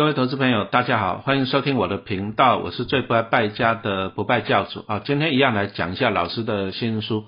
各位投资朋友，大家好，欢迎收听我的频道，我是最不爱败家的不败教主啊。今天一样来讲一下老师的新书《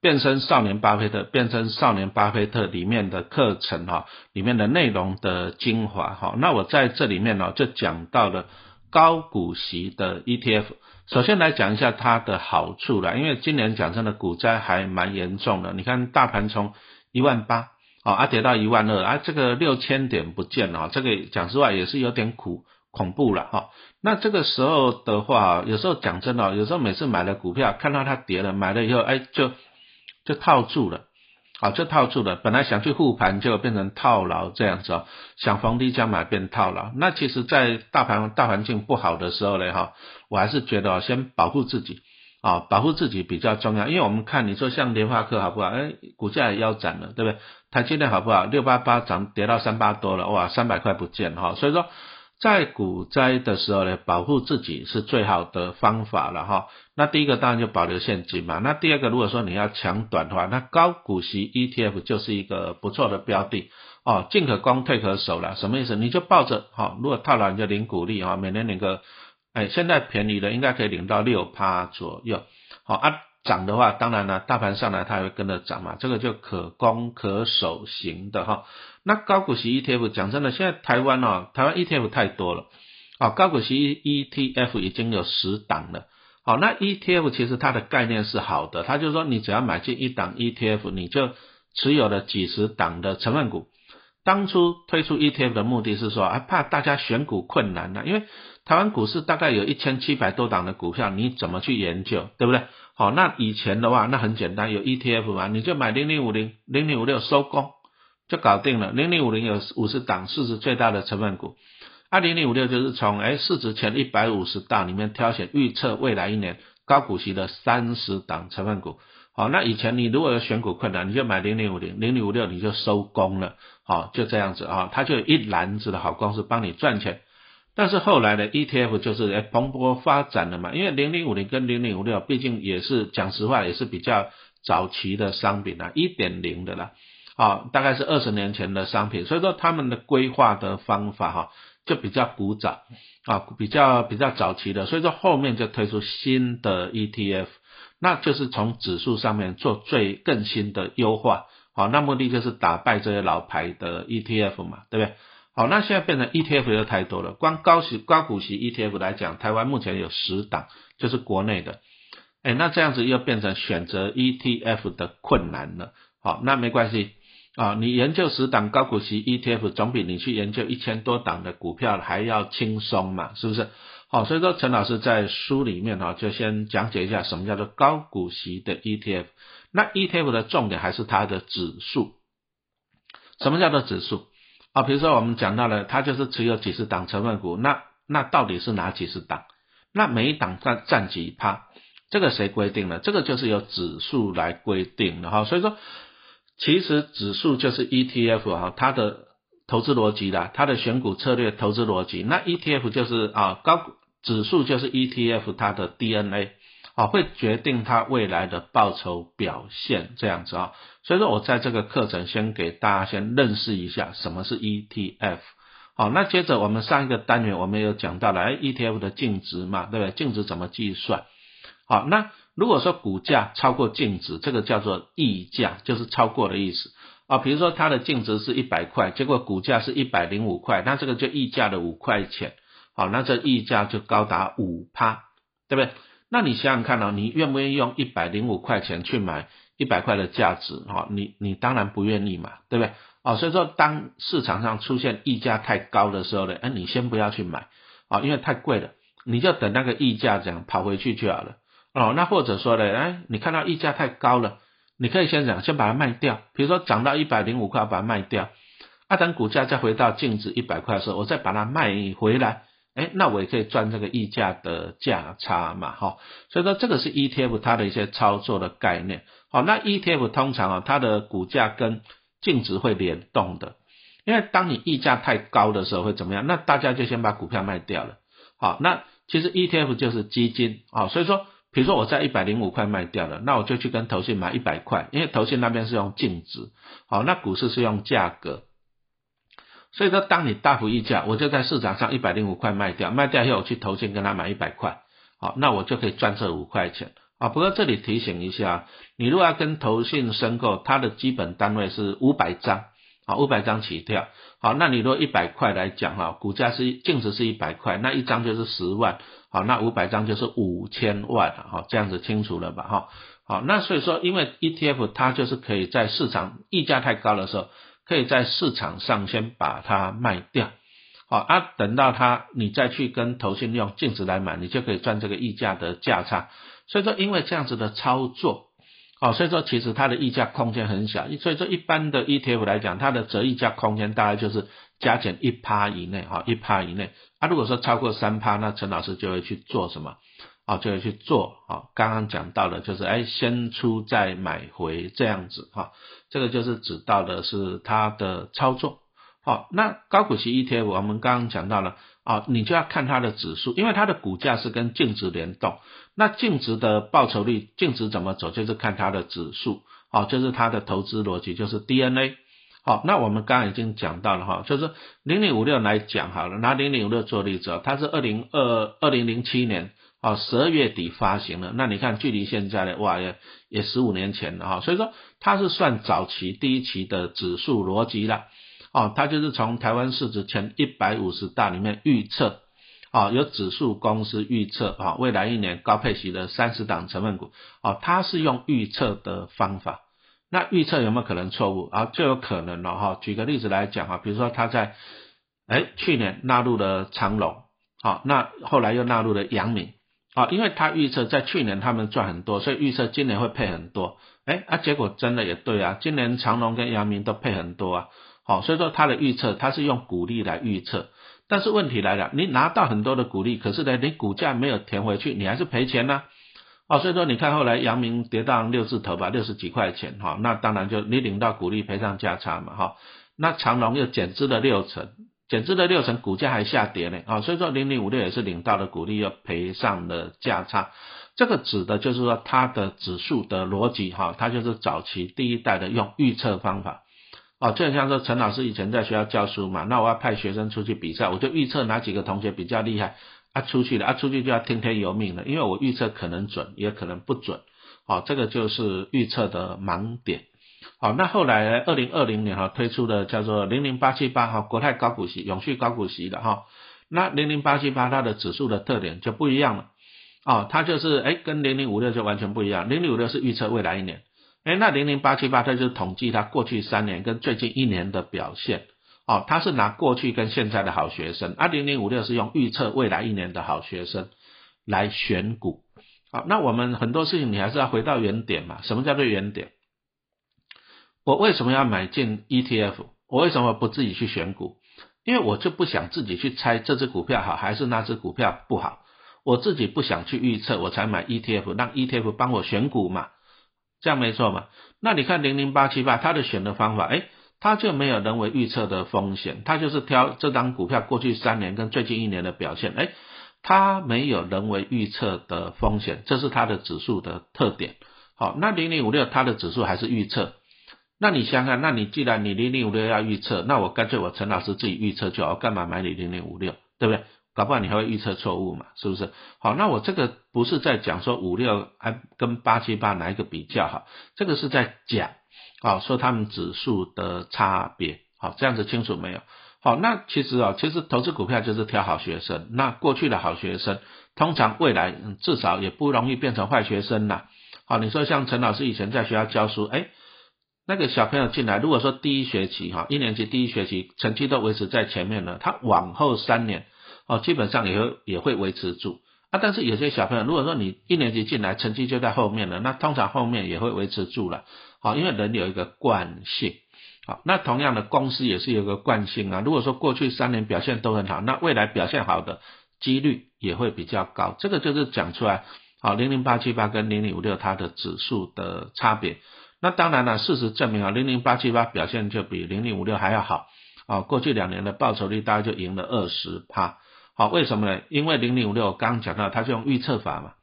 变身少年巴菲特》，变身少年巴菲特里面的课程哈，里面的内容的精华哈。那我在这里面呢，就讲到了高股息的 ETF。首先来讲一下它的好处了，因为今年讲真的股灾还蛮严重的，你看大盘从一万八。啊，啊跌到一万二，啊这个六千点不见了，这个讲实话也是有点苦恐怖了哈。那这个时候的话，有时候讲真的，有时候每次买了股票，看到它跌了，买了以后，哎就就套住了，啊就套住了。本来想去护盘，就变成套牢这样子哦。想逢低加买变套牢。那其实，在大盘大环境不好的时候呢，哈，我还是觉得先保护自己。啊，保护自己比较重要，因为我们看你说像联发科好不好？哎，股价也腰斩了，对不对？台积电好不好？六八八涨跌到三八多了，哇，三百块不见哈。所以说，在股灾的时候呢，保护自己是最好的方法了哈。那第一个当然就保留现金嘛。那第二个，如果说你要抢短的话，那高股息 ETF 就是一个不错的标的哦，进可攻退可守了。什么意思？你就抱着哈，如果套牢你就领股利哈，每年领个。哎，现在便宜的应该可以领到六趴左右，好啊，涨的话，当然了，大盘上来它也会跟着涨嘛，这个就可攻可守型的哈。那高股息 ETF 讲真的，现在台湾哦，台湾 ETF 太多了，啊，高股息 ETF 已经有十档了，好，那 ETF 其实它的概念是好的，它就是说你只要买进一档 ETF，你就持有了几十档的成分股。当初推出 ETF 的目的是说，啊，怕大家选股困难呢，因为台湾股市大概有一千七百多档的股票，你怎么去研究，对不对？好，那以前的话，那很简单，有 ETF 嘛，你就买零零五零、零零五六收工就搞定了。零零五零有五十档市值最大的成分股，二零零五六就是从哎市值前一百五十档里面挑选预测未来一年高股息的三十档成分股。好，那以前你如果有选股困难，你就买零零五零、零零五六，你就收工了。好，就这样子啊，它就有一篮子的好公司帮你赚钱。但是后来的 ETF 就是诶蓬勃发展了嘛，因为零零五零跟零零五六毕竟也是讲实话也是比较早期的商品啊，一点零的啦，啊，大概是二十年前的商品，所以说他们的规划的方法哈就比较古早啊，比较比较早期的，所以说后面就推出新的 ETF，那就是从指数上面做最更新的优化，好，那目的就是打败这些老牌的 ETF 嘛，对不对？好，那现在变成 ETF 又太多了。光高息高股息 ETF 来讲，台湾目前有十档，就是国内的。哎，那这样子又变成选择 ETF 的困难了。好，那没关系啊，你研究十档高股息 ETF，总比你去研究一千多档的股票还要轻松嘛，是不是？好，所以说陈老师在书里面哈，就先讲解一下什么叫做高股息的 ETF。那 ETF 的重点还是它的指数。什么叫做指数？啊，比如说我们讲到了，它就是持有几十档成分股，那那到底是哪几十档？那每一档占占几趴？这个谁规定的？这个就是由指数来规定的哈。所以说，其实指数就是 ETF 哈，它的投资逻辑啦，它的选股策略投资逻辑。那 ETF 就是啊高指数就是 ETF 它的 DNA。啊，会决定它未来的报酬表现这样子啊，所以说我在这个课程先给大家先认识一下什么是 ETF。好，那接着我们上一个单元我们有讲到了，，ETF 的净值嘛，对不对？净值怎么计算？好，那如果说股价超过净值，这个叫做溢价，就是超过的意思啊。比如说它的净值是一百块，结果股价是一百零五块，那这个就溢价的五块钱，好，那这溢价就高达五趴，对不对？那你想想看哦，你愿不愿意用一百零五块钱去买一百块的价值？哈，你你当然不愿意嘛，对不对？哦，所以说当市场上出现溢价太高的时候呢，哎，你先不要去买啊，因为太贵了，你就等那个溢价这样跑回去就好了。哦，那或者说呢，哎，你看到溢价太高了，你可以先讲，先把它卖掉。比如说涨到一百零五块，把它卖掉，啊，等股价再回到净值一百块的时候，我再把它卖回来。哎，那我也可以赚这个溢价的价差嘛，哈，所以说这个是 ETF 它的一些操作的概念。好，那 ETF 通常啊，它的股价跟净值会联动的，因为当你溢价太高的时候会怎么样？那大家就先把股票卖掉了。好，那其实 ETF 就是基金啊，所以说，比如说我在一百零五块卖掉了，那我就去跟投信买一百块，因为投信那边是用净值，好，那股市是用价格。所以说，当你大幅溢价，我就在市场上一百零五块卖掉，卖掉以后我去投信跟他买一百块，好，那我就可以赚这五块钱啊。不过这里提醒一下，你如果要跟投信申购，它的基本单位是五百张，好，五百张起跳，好，那你如果一百块来讲哈，股价是净值是一百块，那一张就是十万，好，那五百张就是五千万，好，这样子清楚了吧？哈。好，那所以说，因为 ETF 它就是可以在市场溢价太高的时候，可以在市场上先把它卖掉，好啊，等到它你再去跟投信用净值来买，你就可以赚这个溢价的价差。所以说，因为这样子的操作，好，所以说其实它的溢价空间很小。所以说，一般的 ETF 来讲，它的折溢价空间大概就是加减一趴以内，哈，一趴以内。啊，如果说超过三趴，那陈老师就会去做什么？啊，就要去做啊！刚刚讲到的，就是哎，先出再买回这样子哈，这个就是指到的是它的操作。好，那高股息 ETF 我们刚刚讲到了啊，你就要看它的指数，因为它的股价是跟净值联动。那净值的报酬率，净值怎么走，就是看它的指数。好，就是它的投资逻辑，就是 DNA。好，那我们刚刚已经讲到了哈，就是零零五六来讲好了，拿零零五六做例子，它是二零二二零零七年。哦，十二月底发行了，那你看距离现在呢，哇，也也十五年前了哈，所以说它是算早期第一期的指数逻辑了，哦，它就是从台湾市值前一百五十大里面预测，哦，有指数公司预测啊，未来一年高配息的三十档成分股，哦，它是用预测的方法，那预测有没有可能错误？啊？就有可能了哈。举个例子来讲哈，比如说它在哎去年纳入了长隆，好，那后来又纳入了阳明。啊，因为他预测在去年他们赚很多，所以预测今年会配很多。哎，啊，结果真的也对啊，今年长隆跟阳明都配很多啊。好，所以说他的预测他是用股利来预测，但是问题来了，你拿到很多的股利，可是呢，你股价没有填回去，你还是赔钱呢。哦，所以说你看后来阳明跌到六字头吧，六十几块钱哈，那当然就你领到股利赔上价差嘛哈。那长隆又减资了六成。减资的六成，股价还下跌呢啊，所以说零零五六也是领到了股利，又赔上了价差。这个指的就是说它的指数的逻辑哈，它就是早期第一代的用预测方法哦，就像说陈老师以前在学校教书嘛，那我要派学生出去比赛，我就预测哪几个同学比较厉害啊，出去了啊，出去就要听天由命了，因为我预测可能准，也可能不准，哦，这个就是预测的盲点。好，那后来二零二零年哈推出的叫做零零八七八哈国泰高股息永续高股息的哈，那零零八七八它的指数的特点就不一样了，哦，它就是哎跟零零五六就完全不一样，零零五六是预测未来一年，哎那零零八七八它就是统计它过去三年跟最近一年的表现，哦，它是拿过去跟现在的好学生，而零零五六是用预测未来一年的好学生来选股，好，那我们很多事情你还是要回到原点嘛，什么叫做原点？我为什么要买进 ETF？我为什么不自己去选股？因为我就不想自己去猜这只股票好还是那只股票不好。我自己不想去预测，我才买 ETF，让 ETF 帮我选股嘛，这样没错嘛？那你看零零八七八它的选的方法，哎，它就没有人为预测的风险，它就是挑这张股票过去三年跟最近一年的表现，哎，它没有人为预测的风险，这是它的指数的特点。好，那零零五六它的指数还是预测。那你想想，那你既然你零零五六要预测，那我干脆我陈老师自己预测就好，干嘛买你零零五六，对不对？搞不好你还会预测错误嘛，是不是？好，那我这个不是在讲说五六还跟八七八哪一个比较好，这个是在讲，好说他们指数的差别，好这样子清楚没有？好，那其实啊，其实投资股票就是挑好学生，那过去的好学生，通常未来至少也不容易变成坏学生呐。好，你说像陈老师以前在学校教书，哎。那个小朋友进来，如果说第一学期哈，一年级第一学期成绩都维持在前面了，他往后三年哦，基本上也会也会维持住啊。但是有些小朋友，如果说你一年级进来成绩就在后面了，那通常后面也会维持住了，好，因为人有一个惯性，好，那同样的公司也是有个惯性啊。如果说过去三年表现都很好，那未来表现好的几率也会比较高。这个就是讲出来，好，零零八七八跟零零五六它的指数的差别。那当然了，事实证明啊，零零八七八表现就比零零五六还要好啊。过去两年的报酬率大概就赢了二十趴。好，为什么呢？因为零零五六刚刚讲到，它是用预测法嘛。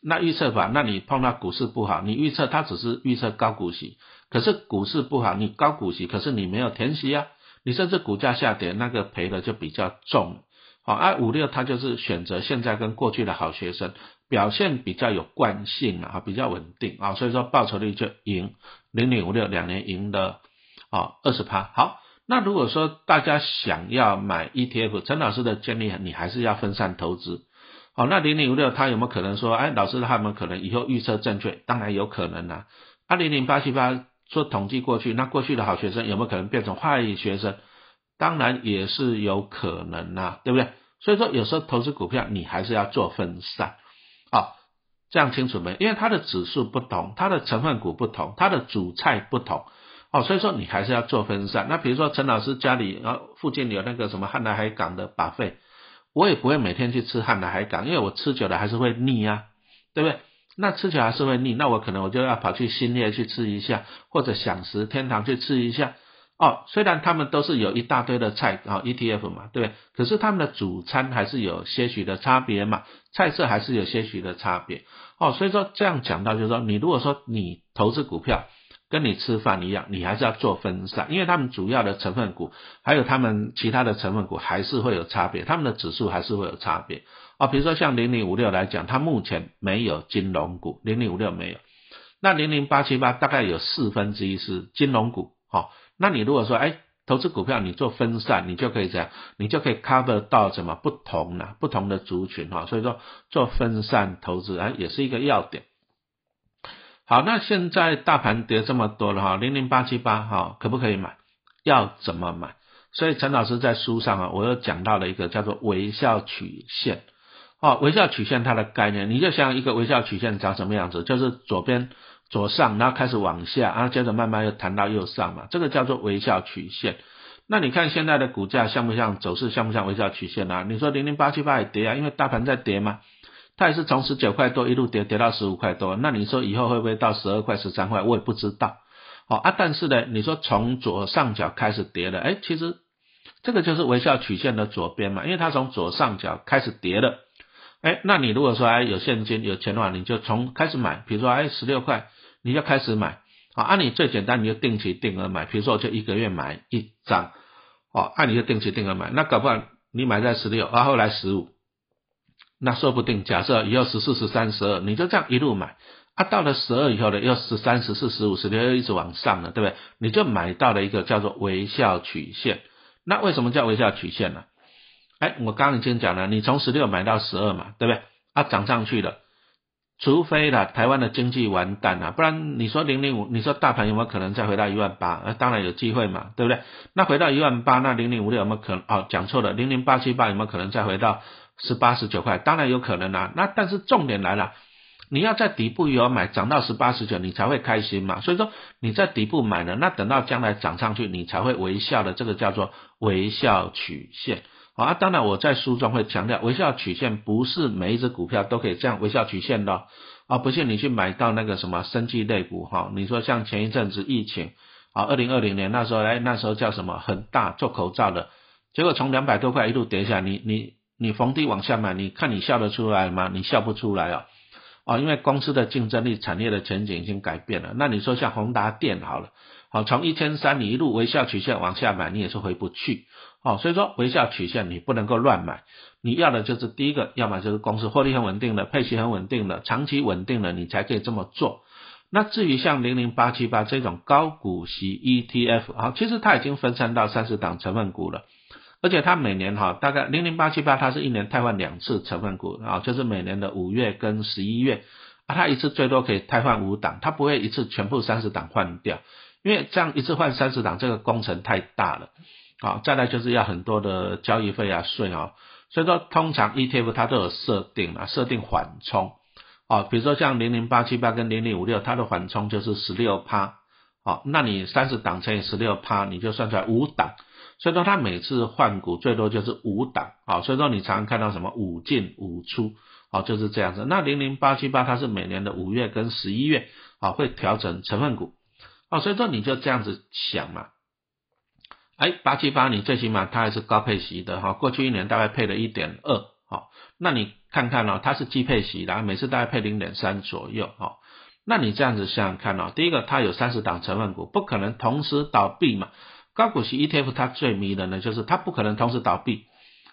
那预测法，那你碰到股市不好，你预测它只是预测高股息，可是股市不好，你高股息，可是你没有填息啊，你甚至股价下跌，那个赔的就比较重。好，而五六它就是选择现在跟过去的好学生表现比较有惯性啊，比较稳定啊，所以说报酬率就赢零零五六两年赢的啊二十趴。好，那如果说大家想要买 ETF，陈老师的建议你还是要分散投资。好，那零零五六它有没有可能说，哎，老师他们可能以后预测正确？当然有可能啊。二零零八七八说统计过去，那过去的好学生有没有可能变成坏学生？当然也是有可能啊，对不对？所以说有时候投资股票你还是要做分散，啊，这样清楚没？因为它的指数不同，它的成分股不同，它的主菜不同，哦，所以说你还是要做分散。那比如说陈老师家里啊附近有那个什么汉来海港的把费，我也不会每天去吃汉来海港，因为我吃久了还是会腻啊，对不对？那吃起来还是会腻，那我可能我就要跑去新业去吃一下，或者享食天堂去吃一下。哦，虽然他们都是有一大堆的菜啊，ETF 嘛，对不对？可是他们的主餐还是有些许的差别嘛，菜色还是有些许的差别。哦，所以说这样讲到就是说，你如果说你投资股票跟你吃饭一样，你还是要做分散，因为他们主要的成分股还有他们其他的成分股还是会有差别，他们的指数还是会有差别。啊，比如说像零零五六来讲，它目前没有金融股，零零五六没有。那零零八七八大概有四分之一是金融股，好，那你如果说哎，投资股票你做分散，你就可以这样，你就可以 cover 到什么不同的不同的族群哈，所以说做分散投资啊也是一个要点。好，那现在大盘跌这么多了哈，零零八七八哈，可不可以买？要怎么买？所以陈老师在书上啊，我又讲到了一个叫做微笑曲线。哦，微笑曲线它的概念，你就像一个微笑曲线长什么样子，就是左边左上，然后开始往下，然后接着慢慢又弹到右上嘛，这个叫做微笑曲线。那你看现在的股价像不像走势，像不像微笑曲线啊？你说零零八七八也跌啊，因为大盘在跌嘛，它也是从十九块多一路跌跌到十五块多，那你说以后会不会到十二块、十三块？我也不知道。好啊，但是呢，你说从左上角开始跌了，哎，其实这个就是微笑曲线的左边嘛，因为它从左上角开始跌了。哎，那你如果说哎有现金有钱的话，你就从开始买，比如说哎十六块，你就开始买，啊，按你最简单你就定期定额买，比如说我就一个月买一张，哦，按你就定期定额买，那搞不好你买在十六，啊后来十五，那说不定假设以后十四十三十二，你就这样一路买，啊到了十二以后呢，又十三十四十五十六又一直往上了，对不对？你就买到了一个叫做微笑曲线，那为什么叫微笑曲线呢？哎，我刚刚已经讲了，你从十六买到十二嘛，对不对？啊，涨上去了，除非了台湾的经济完蛋了，不然你说零零五，你说大盘有没有可能再回到一万八？呃，当然有机会嘛，对不对？那回到一万八，那零零五六有没有可能？哦，讲错了，零零八七八有没有可能再回到十八十九块？当然有可能啊。那但是重点来了，你要在底部有买，涨到十八十九，你才会开心嘛。所以说你在底部买了，那等到将来涨上去，你才会微笑的，这个叫做微笑曲线。啊，当然我在书中会强调，微笑曲线不是每一只股票都可以这样微笑曲线的，啊，不信你去买到那个什么生技类股哈，你说像前一阵子疫情，啊，二零二零年那时候，哎，那时候叫什么很大做口罩的，结果从两百多块一路跌下，你你你逢低往下买，你看你笑得出来吗？你笑不出来啊，啊，因为公司的竞争力、产业的前景已经改变了。那你说像宏达电好了，好，从一千三你一路微笑曲线往下买，你也是回不去。哦，所以说微笑曲线你不能够乱买，你要的就是第一个，要么就是公司获利很稳定的，配息很稳定的，长期稳定的，你才可以这么做。那至于像零零八七八这种高股息 ETF，啊，其实它已经分散到三十档成分股了，而且它每年哈大概零零八七八它是一年汰换两次成分股啊，就是每年的五月跟十一月啊，它一次最多可以汰换五档，它不会一次全部三十档换掉，因为这样一次换三十档这个工程太大了。好，再来就是要很多的交易费啊税啊，所以说通常 ETF 它都有设定啊，设定缓冲。啊，比如说像零零八七八跟零零五六，它的缓冲就是十六趴，好，那你三十档乘以十六趴，你就算出来五档，所以说它每次换股最多就是五档，好，所以说你常看到什么五进五出，好，就是这样子。那零零八七八它是每年的五月跟十一月啊会调整成分股，啊，所以说你就这样子想嘛。哎，八七八，你最起码它还是高配息的哈，过去一年大概配了一点二，好，那你看看哦，它是低配息的，每次大概配零点三左右，哈，那你这样子想想看哦，第一个它有三十档成分股，不可能同时倒闭嘛，高股息 ETF 它最迷人的就是它不可能同时倒闭，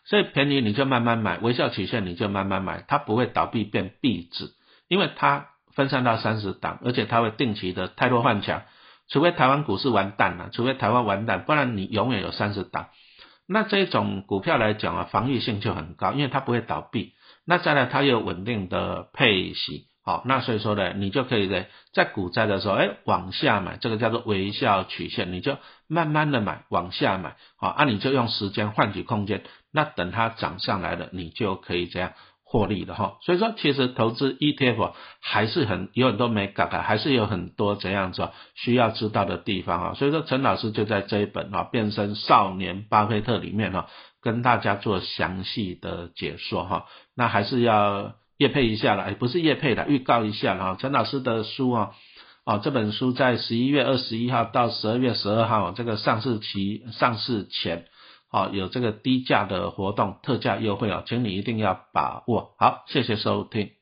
所以便宜你就慢慢买，微笑曲线你就慢慢买，它不会倒闭变壁纸，因为它分散到三十档，而且它会定期的太弱换强，除非台湾股市完蛋了，除非台湾完蛋，不然你永远有三十档。那这种股票来讲啊，防御性就很高，因为它不会倒闭。那再来，它有稳定的配息，好，那所以说呢，你就可以在在股灾的时候，哎，往下买，这个叫做微笑曲线，你就慢慢的买，往下买，好，啊，你就用时间换取空间，那等它涨上来了，你就可以这样。获利的哈，所以说其实投资 ETF 还是很有很多没搞的，还是有很多怎样子需要知道的地方啊。所以说陈老师就在这一本啊《变身少年巴菲特》里面哈，跟大家做详细的解说哈。那还是要叶配一下了，不是叶配的，预告一下了。陈老师的书啊，啊这本书在十一月二十一号到十二月十二号这个上市期上市前。好，有这个低价的活动，特价优惠哦，请你一定要把握。好，谢谢收听。